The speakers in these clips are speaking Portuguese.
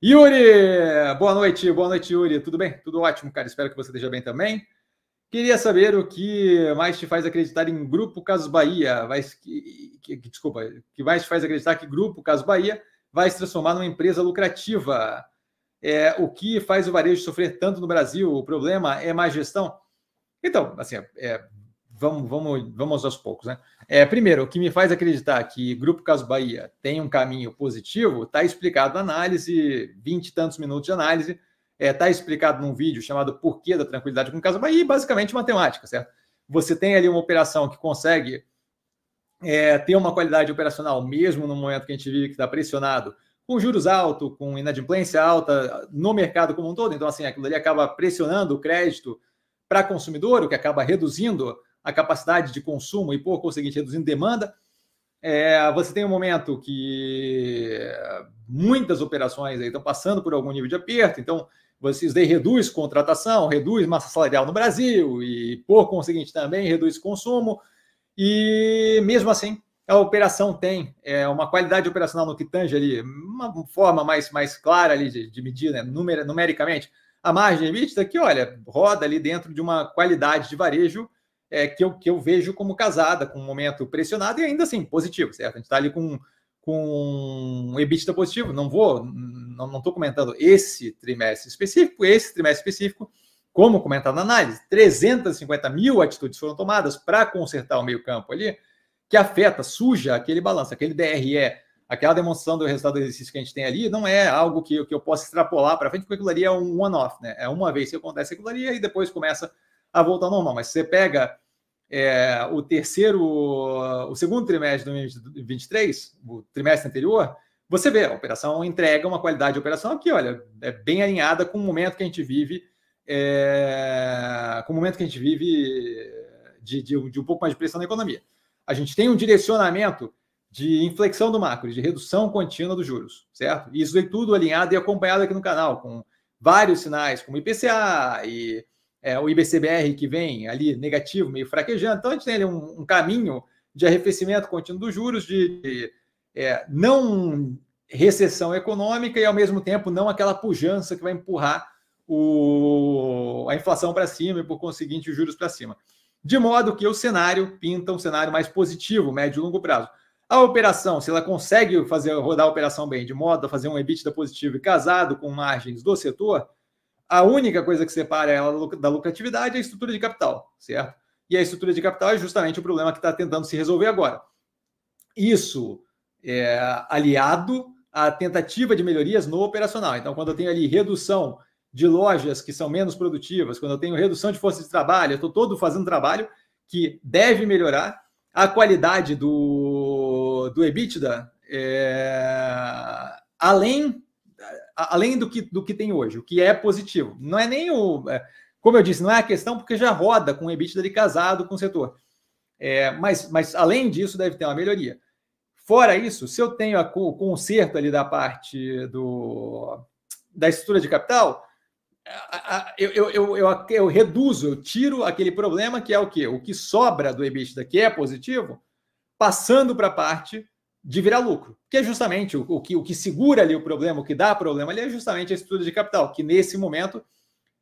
Yuri! Boa noite, boa noite, Yuri. Tudo bem? Tudo ótimo, cara. Espero que você esteja bem também. Queria saber o que mais te faz acreditar em Grupo Casos Bahia, vai, que, que, desculpa, que mais te faz acreditar que Grupo Casos Bahia vai se transformar numa empresa lucrativa. É, o que faz o varejo sofrer tanto no Brasil? O problema é má gestão? Então, assim, é, vamos, vamos, vamos aos poucos, né? É, primeiro, o que me faz acreditar que Grupo Caso Bahia tem um caminho positivo está explicado na análise, 20 e tantos minutos de análise, está é, tá explicado num vídeo chamado Porquê da Tranquilidade com Caso Bahia, e basicamente matemática, certo? Você tem ali uma operação que consegue é, ter uma qualidade operacional, mesmo no momento que a gente vive que está pressionado, com juros altos, com inadimplência alta no mercado como um todo. Então, assim, aquilo ali acaba pressionando o crédito para consumidor, o que acaba reduzindo a capacidade de consumo e, por conseguinte, reduzindo demanda. É, você tem um momento que muitas operações estão passando por algum nível de aperto, então vocês daí reduz contratação, reduz massa salarial no Brasil e, por conseguinte, também reduz consumo. E mesmo assim, a operação tem é, uma qualidade operacional no que tange ali, uma forma mais, mais clara ali de, de medir, né, numer, numericamente, a margem EBITDA que, olha, roda ali dentro de uma qualidade de varejo é, que, eu, que eu vejo como casada, com um momento pressionado e ainda assim positivo, certo? A gente está ali com, com um EBITDA positivo. Não vou, não estou comentando esse trimestre específico, esse trimestre específico, como comentado na análise, 350 mil atitudes foram tomadas para consertar o meio-campo ali, que afeta, suja aquele balanço, aquele DRE, aquela demonstração do resultado do exercício que a gente tem ali, não é algo que, que eu possa extrapolar para frente, porque aquilo ali é um one-off, né? É uma vez que acontece aquilo ali e depois começa a voltar ao normal. Mas se você pega é, o terceiro, o segundo trimestre de 2023, o trimestre anterior, você vê, a operação entrega uma qualidade de operação que, olha, é bem alinhada com o momento que a gente vive, é, com o momento que a gente vive de, de, de um pouco mais de pressão na economia. A gente tem um direcionamento de inflexão do macro, de redução contínua dos juros, certo? Isso é tudo alinhado e acompanhado aqui no canal, com vários sinais, como IPCA e é, o IBCBR que vem ali negativo, meio fraquejando. Então, a gente tem ali um, um caminho de arrefecimento contínuo dos juros, de, de é, não recessão econômica e, ao mesmo tempo, não aquela pujança que vai empurrar o, a inflação para cima e, por conseguinte, os juros para cima. De modo que o cenário pinta um cenário mais positivo, médio e longo prazo. A operação, se ela consegue fazer rodar a operação bem, de modo a fazer um EBITDA positivo e casado com margens do setor, a única coisa que separa ela da lucratividade é a estrutura de capital, certo? E a estrutura de capital é justamente o problema que está tentando se resolver agora. Isso é aliado à tentativa de melhorias no operacional. Então, quando eu tenho ali redução de lojas que são menos produtivas, quando eu tenho redução de força de trabalho, eu estou todo fazendo trabalho que deve melhorar a qualidade do, do EBITDA, é, além além do que, do que tem hoje, o que é positivo. Não é nem o. É, como eu disse, não é a questão porque já roda com o EBITDA de casado com o setor. É, mas, mas, além disso, deve ter uma melhoria. Fora isso, se eu tenho a, o conserto ali da parte do, da estrutura de capital, eu, eu, eu, eu, eu reduzo, eu tiro aquele problema que é o quê? O que sobra do EBITDA, que é positivo, passando para a parte de virar lucro, que é justamente o, o, que, o que segura ali o problema, o que dá problema ali é justamente a estrutura de capital, que nesse momento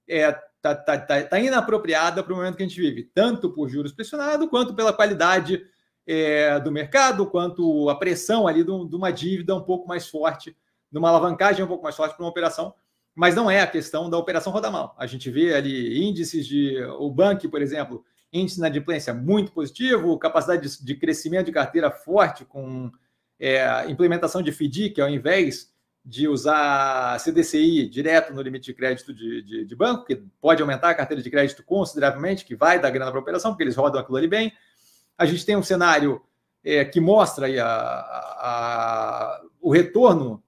é, tá, tá, tá, tá inapropriada para o momento que a gente vive, tanto por juros pressionados, quanto pela qualidade é, do mercado, quanto a pressão ali de, de uma dívida um pouco mais forte, de uma alavancagem um pouco mais forte para uma operação, mas não é a questão da operação rodar mal. A gente vê ali índices de o banco, por exemplo, índice na adimplência muito positivo, capacidade de, de crescimento de carteira forte com é, implementação de FDIC, ao invés de usar CDCI direto no limite de crédito de, de, de, banco, que pode aumentar a carteira de crédito consideravelmente, que vai dar grana para a operação, porque eles rodam aquilo ali bem. A gente tem um cenário é, que mostra a, a, o retorno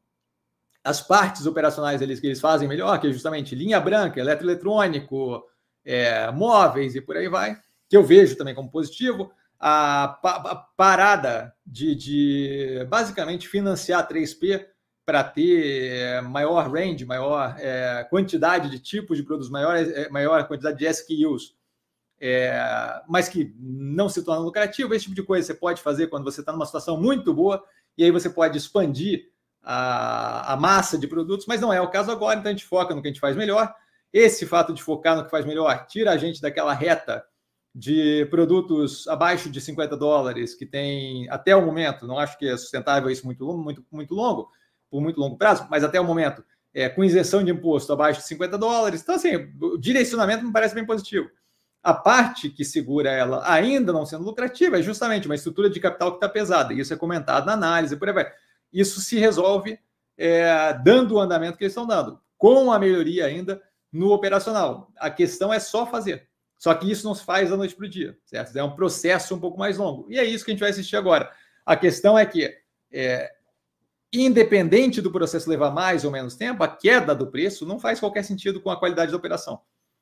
as partes operacionais eles, que eles fazem melhor, que é justamente linha branca, eletroeletrônico, é, móveis e por aí vai, que eu vejo também como positivo a, pa parada de, de, basicamente financiar 3P para ter maior range, maior é, quantidade de tipos de produtos, maior, é, maior quantidade de SKUs, é, mas que não se torna lucrativo. Esse tipo de coisa você pode fazer quando você está numa situação muito boa e aí você pode expandir a, a massa de produtos, mas não é o caso agora, então a gente foca no que a gente faz melhor. Esse fato de focar no que faz melhor tira a gente daquela reta de produtos abaixo de 50 dólares, que tem até o momento, não acho que é sustentável isso muito, muito, muito longo, por muito longo prazo, mas até o momento, é, com isenção de imposto abaixo de 50 dólares. Então, assim, o direcionamento me parece bem positivo. A parte que segura ela, ainda não sendo lucrativa, é justamente uma estrutura de capital que está pesada. Isso é comentado na análise, por aí vai. Isso se resolve é, dando o andamento que eles estão dando, com a melhoria ainda no operacional. A questão é só fazer. Só que isso não se faz da noite para o dia, certo? É um processo um pouco mais longo. E é isso que a gente vai assistir agora. A questão é que, é, independente do processo levar mais ou menos tempo, a queda do preço não faz qualquer sentido com a qualidade da operação.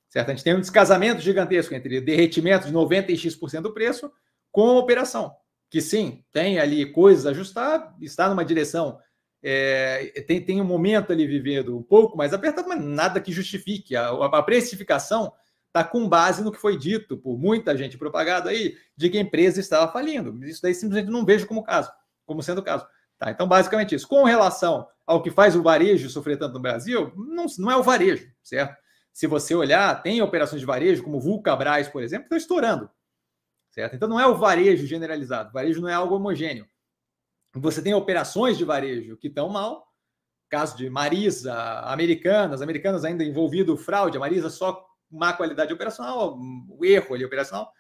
Certo? A gente tem um descasamento gigantesco entre derretimento de 90x% do preço com a operação, que sim, tem ali coisas a ajustar, está numa direção, é, tem, tem um momento ali vivendo um pouco mais apertado, mas nada que justifique. A, a precificação está com base no que foi dito por muita gente propagado aí, de que a empresa estava falindo. Isso daí simplesmente não vejo como caso, como sendo o caso. Tá, então, basicamente isso. Com relação ao que faz o varejo sofrer tanto no Brasil, não, não é o varejo, certo? Se você olhar, tem operações de varejo, como Vulcabras, por exemplo, que estão estourando, certo? Então, não é o varejo generalizado. O varejo não é algo homogêneo. Você tem operações de varejo que estão mal, caso de Marisa, Americanas, Americanas ainda envolvido fraude, a Marisa só má qualidade operacional, o erro ali operacional,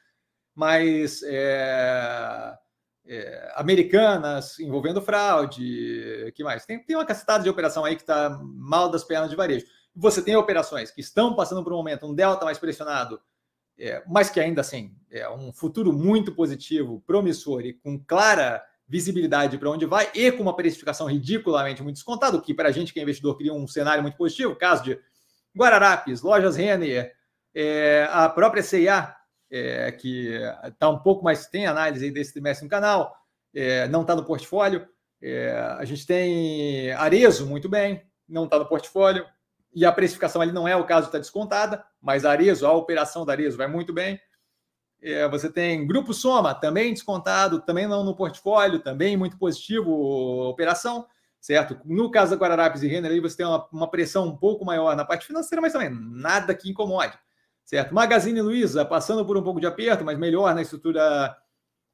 mas é, é, americanas envolvendo fraude, que mais? Tem, tem uma cacetada de operação aí que está mal das pernas de varejo. Você tem operações que estão passando por um momento, um delta mais pressionado, é, mas que ainda assim é um futuro muito positivo, promissor e com clara visibilidade para onde vai e com uma precificação ridiculamente muito descontada, o que para a gente que é investidor cria um cenário muito positivo, caso de Guararapes, Lojas Renner, é, a própria CIA, é, que está um pouco mais, tem análise desse trimestre no canal, é, não está no portfólio. É, a gente tem Arezo muito bem, não está no portfólio, e a precificação ali não é o caso, está descontada, mas Arezo, a operação da Arezo vai muito bem. É, você tem Grupo Soma, também descontado, também não no portfólio, também muito positivo operação certo? No caso da Guararapes e Renner, aí você tem uma, uma, pressão um pouco maior na parte financeira, mas também nada que incomode, certo? Magazine Luiza passando por um pouco de aperto, mas melhor na estrutura,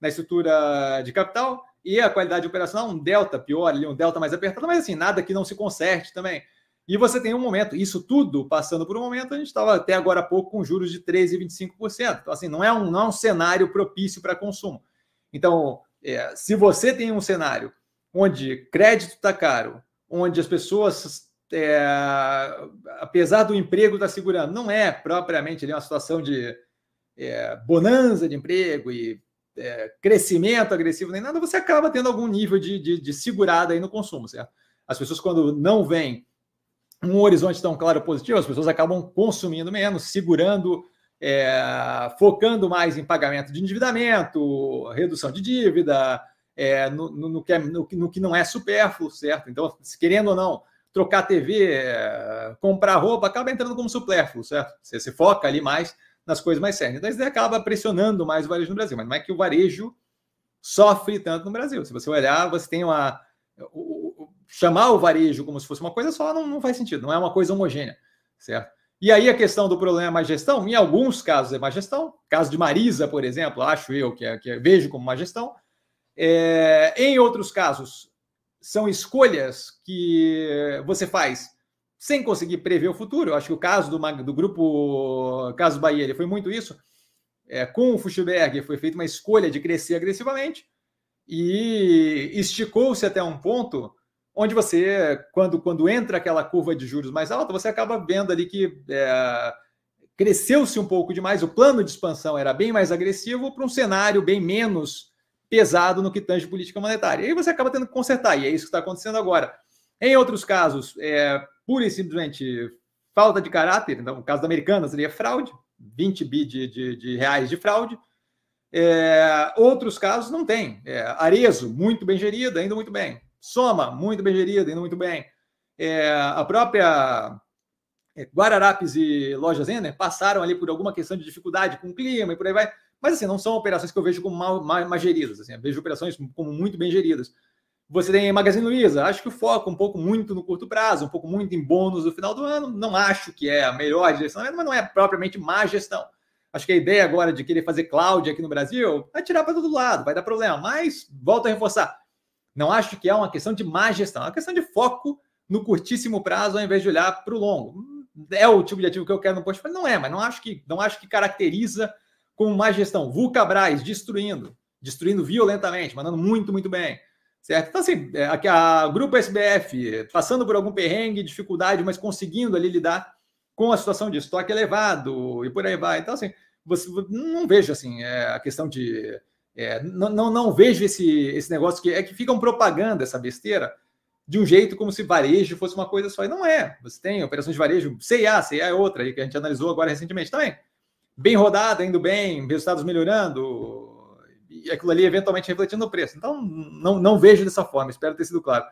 na estrutura de capital e a qualidade operacional, um delta pior ali, um delta mais apertado, mas assim, nada que não se conserte também. E você tem um momento, isso tudo passando por um momento, a gente estava até agora há pouco com juros de 13,25%. Então, assim, não é um, não é um cenário propício para consumo. Então, é, se você tem um cenário onde crédito está caro, onde as pessoas, é, apesar do emprego estar tá segurando, não é propriamente ali uma situação de é, bonança de emprego e é, crescimento agressivo nem nada, você acaba tendo algum nível de, de, de segurada aí no consumo, certo? As pessoas, quando não vêm um horizonte tão claro positivo, as pessoas acabam consumindo menos, segurando, é, focando mais em pagamento de endividamento, redução de dívida, é, no, no, no, que é, no, no, que não é supérfluo, certo? Então, querendo ou não, trocar TV, é, comprar roupa, acaba entrando como supérfluo, certo? Você se foca ali mais nas coisas mais sérias. Então, isso acaba pressionando mais o varejo no Brasil, mas não é que o varejo sofre tanto no Brasil. Se você olhar, você tem uma. O, o, chamar o varejo como se fosse uma coisa só não, não faz sentido, não é uma coisa homogênea, certo? E aí a questão do problema é má gestão, em alguns casos é má gestão, caso de Marisa, por exemplo, acho eu que, é, que é, vejo como má gestão, é, em outros casos, são escolhas que você faz sem conseguir prever o futuro. Eu acho que o caso do, do grupo Caso Bahia ele foi muito isso. É, com o Fuchsberg foi feita uma escolha de crescer agressivamente e esticou-se até um ponto onde você, quando, quando entra aquela curva de juros mais alta, você acaba vendo ali que é, cresceu-se um pouco demais. O plano de expansão era bem mais agressivo para um cenário bem menos pesado no que tange política monetária. E aí você acaba tendo que consertar, e é isso que está acontecendo agora. Em outros casos, é pura e simplesmente falta de caráter, então, no caso da americana seria fraude, 20 bi de, de, de reais de fraude. É, outros casos não tem. É, Arezo, muito bem gerida, indo muito bem. Soma, muito bem gerida, indo muito bem. É, a própria é, Guararapes e Lojas Ender passaram ali por alguma questão de dificuldade com o clima e por aí vai. Mas assim, não são operações que eu vejo como mal, mal, mal geridas. Assim, vejo operações como muito bem geridas. Você tem Magazine Luiza, acho que o foco um pouco muito no curto prazo, um pouco muito em bônus no final do ano. Não acho que é a melhor gestão, mas não é propriamente má gestão. Acho que a ideia agora de querer fazer cloud aqui no Brasil vai tirar para todo lado, vai dar problema. Mas, volto a reforçar, não acho que é uma questão de má gestão, é uma questão de foco no curtíssimo prazo ao invés de olhar para o longo. É o tipo de ativo que eu quero no portfólio? Não é, mas não acho que, não acho que caracteriza como má gestão. Vulcabras destruindo, destruindo violentamente, mandando muito, muito bem certo? Então, assim, é, aqui a Grupo SBF passando por algum perrengue, dificuldade, mas conseguindo ali lidar com a situação de estoque elevado e por aí vai. Então, assim, você não vejo assim é, a questão de. É, não, não, não, vejo esse, esse negócio que é que ficam propagando essa besteira de um jeito como se varejo fosse uma coisa só. E não é. Você tem operações de varejo, CIA, CIA é outra aí que a gente analisou agora recentemente também. Bem rodada, indo bem, resultados melhorando, e aquilo ali eventualmente refletindo no preço. Então, não, não vejo dessa forma, espero ter sido claro.